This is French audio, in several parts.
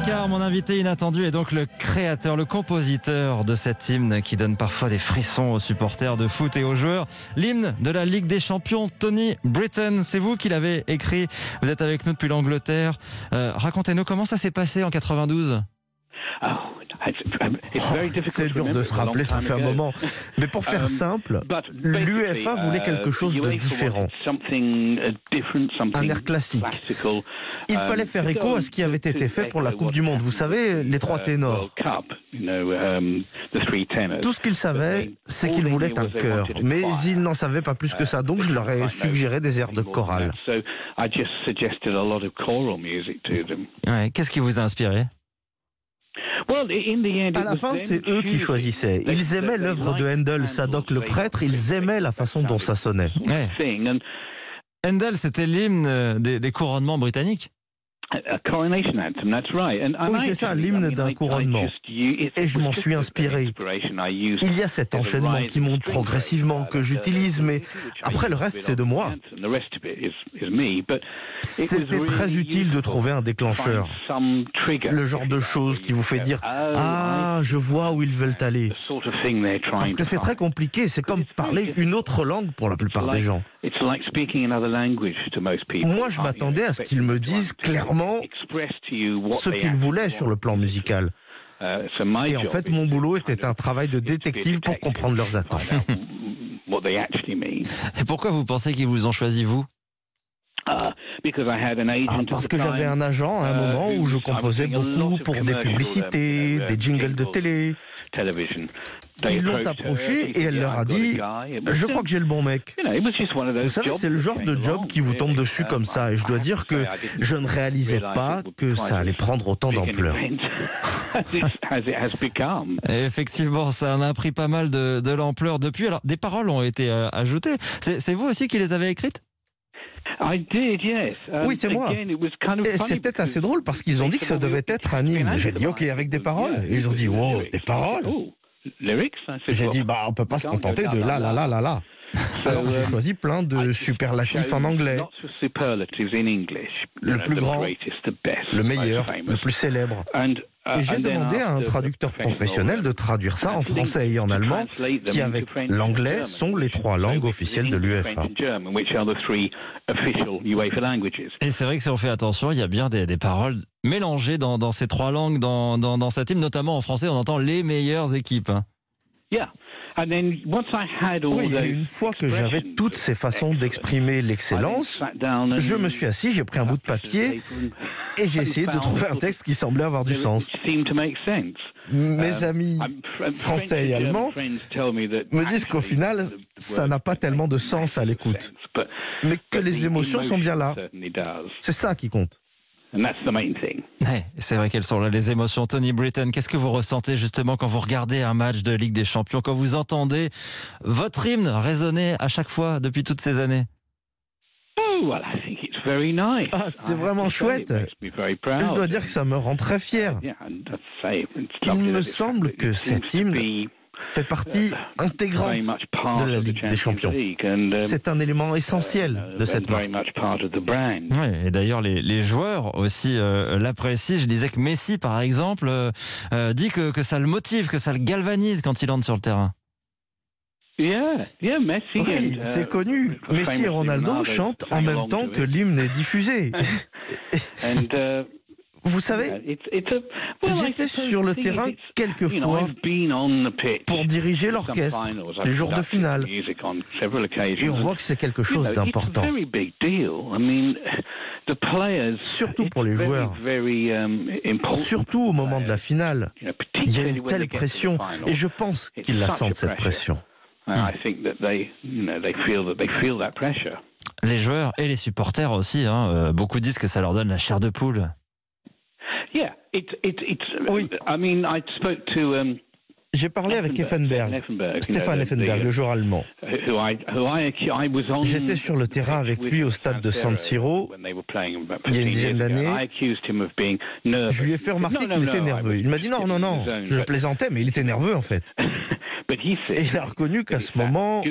Ricard, mon invité inattendu, est donc le créateur, le compositeur de cet hymne qui donne parfois des frissons aux supporters de foot et aux joueurs. L'hymne de la Ligue des Champions, Tony Britton, c'est vous qui l'avez écrit. Vous êtes avec nous depuis l'Angleterre. Euh, Racontez-nous comment ça s'est passé en 92 c'est dur de se rappeler, ça fait un moment. Mais pour faire um, simple, l'UEFA voulait quelque uh, chose de différent. Un air classique. Il um, fallait faire écho à ce qui avait été fait pour la Coupe du Monde. Vous savez, les trois uh, ténors. Um, Tout ce qu'ils savaient, c'est qu'ils voulaient un chœur. Mais ils n'en savaient pas plus que ça. Donc je leur ai suggéré des airs de chorale. Qu'est-ce qui vous a inspiré? À la fin, c'est eux qui choisissaient. Ils aimaient l'œuvre de Handel, Sadoc le prêtre, ils aimaient la façon dont ça sonnait. Handel, c'était l'hymne des couronnements britanniques oui, c'est ça, l'hymne d'un couronnement. Et je m'en suis inspiré. Il y a cet enchaînement qui monte progressivement que j'utilise, mais après le reste, c'est de moi. C'était très utile de trouver un déclencheur. Le genre de chose qui vous fait dire Ah, je vois où ils veulent aller. Parce que c'est très compliqué, c'est comme parler une autre langue pour la plupart des gens. Moi, je m'attendais à ce qu'ils me disent clairement ce qu'ils voulaient sur le plan musical. Uh, Et en fait, mon boulot était un travail de détective pour comprendre leurs attentes. Et pourquoi vous pensez qu'ils vous ont choisi, vous? Ah, parce que j'avais un agent à un uh, moment où je composais beaucoup pour des publicités, des jingles de télé. Ils l'ont approché et elle leur a dit Je crois que j'ai le bon mec. Vous savez, c'est le genre de job qui vous tombe dessus comme ça. Et je dois dire que je ne réalisais pas que ça allait prendre autant d'ampleur. Effectivement, ça en a pris pas mal de, l'ampleur depuis. Alors, des paroles ont été euh, ajoutées. C'est vous aussi qui les avez écrites? Oui, c'est moi. Et c'était assez drôle parce qu'ils ont dit que ça devait être un hymne. J'ai dit OK avec des paroles. Et ils ont dit wow, des paroles. Oh, j'ai dit bah on peut pas se contenter de la la la la la. Alors j'ai um, choisi plein de superlatifs en anglais. Le plus grand, le meilleur, le plus célèbre. Et j'ai demandé à un traducteur professionnel de traduire ça en français et en allemand, qui avec l'anglais sont les trois langues officielles de l'UEFA. Et c'est vrai que si on fait attention, il y a bien des, paroles mélangées dans, ces trois langues, dans, dans, dans cette hymne, notamment en français, on entend les meilleures équipes. Oui, une fois que j'avais toutes ces façons d'exprimer l'excellence, je me suis assis, j'ai pris un bout de papier et j'ai essayé de trouver un texte qui semblait avoir du sens. Mes um, amis français et allemands me disent qu'au final, ça n'a pas tellement de sens à l'écoute, mais que les émotions sont bien là. C'est ça qui compte. C'est vrai qu'elles sont là, les émotions. Tony Britton, qu'est-ce que vous ressentez justement quand vous regardez un match de Ligue des Champions, quand vous entendez votre hymne résonner à chaque fois depuis toutes ces années? Oh, ah, c'est vraiment chouette. Je dois dire que ça me rend très fier. Il me semble que cet hymne fait partie intégrante de la Ligue des Champions. C'est un élément essentiel de cette marque. et d'ailleurs, les, joueurs aussi euh, l'apprécient. Je disais que Messi, par exemple, euh, euh, dit que, que ça le motive, que ça le galvanise quand il entre sur le terrain. Oui, c'est connu. Messi et Ronaldo chantent en même temps que l'hymne est diffusé. Vous savez, j'étais sur le terrain quelques fois pour diriger l'orchestre les jours de finale. Et on voit que c'est quelque chose d'important. Surtout pour les joueurs. Um, Surtout au moment de la finale. Il y a une telle pression et je pense qu'ils la sentent cette pression. Les joueurs et les supporters aussi, hein, euh, beaucoup disent que ça leur donne la chair de poule. Oui. Um, J'ai parlé avec Effenberg, Stéphane Effenberg, le joueur allemand. J'étais sur le terrain avec lui au stade de San Siro il y a une dizaine d'années. Je lui ai fait remarquer qu'il était nerveux. Il m'a dit non, non, non, je plaisantais, mais il était nerveux en fait. Et il a reconnu qu'à ce moment,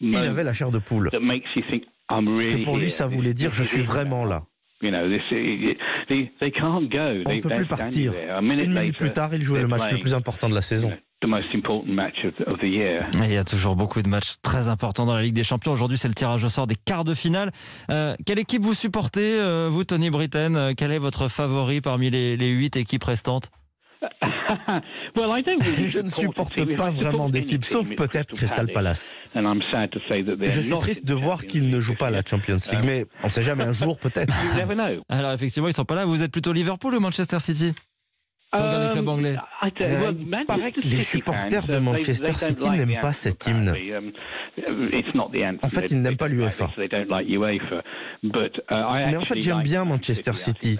il avait la chair de poule. Que pour lui, ça voulait dire je suis vraiment là. On ne peut plus partir. Une minute plus tard, ils jouaient le match le plus important de la saison. Il y a toujours beaucoup de matchs très importants dans la Ligue des Champions. Aujourd'hui, c'est le tirage au sort des quarts de finale. Euh, quelle équipe vous supportez, euh, vous, Tony Britten? Euh, Quel est votre favori parmi les huit équipes restantes? je ne supporte pas vraiment d'équipe, sauf peut-être Crystal Palace. Je suis triste de voir qu'ils ne jouent pas la Champions League, mais on ne sait jamais, un jour peut-être. Alors effectivement, ils ne sont pas là. Vous êtes plutôt Liverpool ou Manchester City? Club anglais. Euh, il paraît que les supporters de Manchester City n'aiment pas cet hymne. Um, en fait, ils n'aiment pas l'UEFA. Uh, Mais en fait, j'aime bien Manchester City.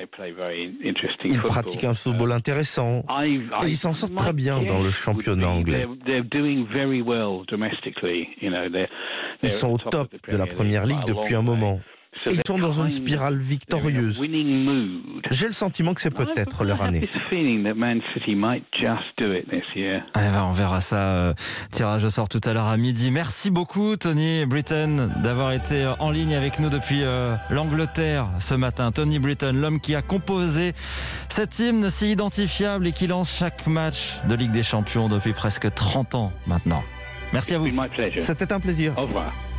Ils pratiquent un football intéressant et ils s'en sortent très bien dans le championnat anglais. Ils sont au top de la Première Ligue depuis un moment. Ils sont dans une spirale victorieuse. J'ai le sentiment que c'est peut-être leur année. on verra ça. Euh, tirage au sort tout à l'heure à midi. Merci beaucoup, Tony Britton, d'avoir été en ligne avec nous depuis euh, l'Angleterre ce matin. Tony Britton, l'homme qui a composé cet hymne si identifiable et qui lance chaque match de Ligue des Champions depuis presque 30 ans maintenant. Merci à vous. C'était un plaisir. Au revoir.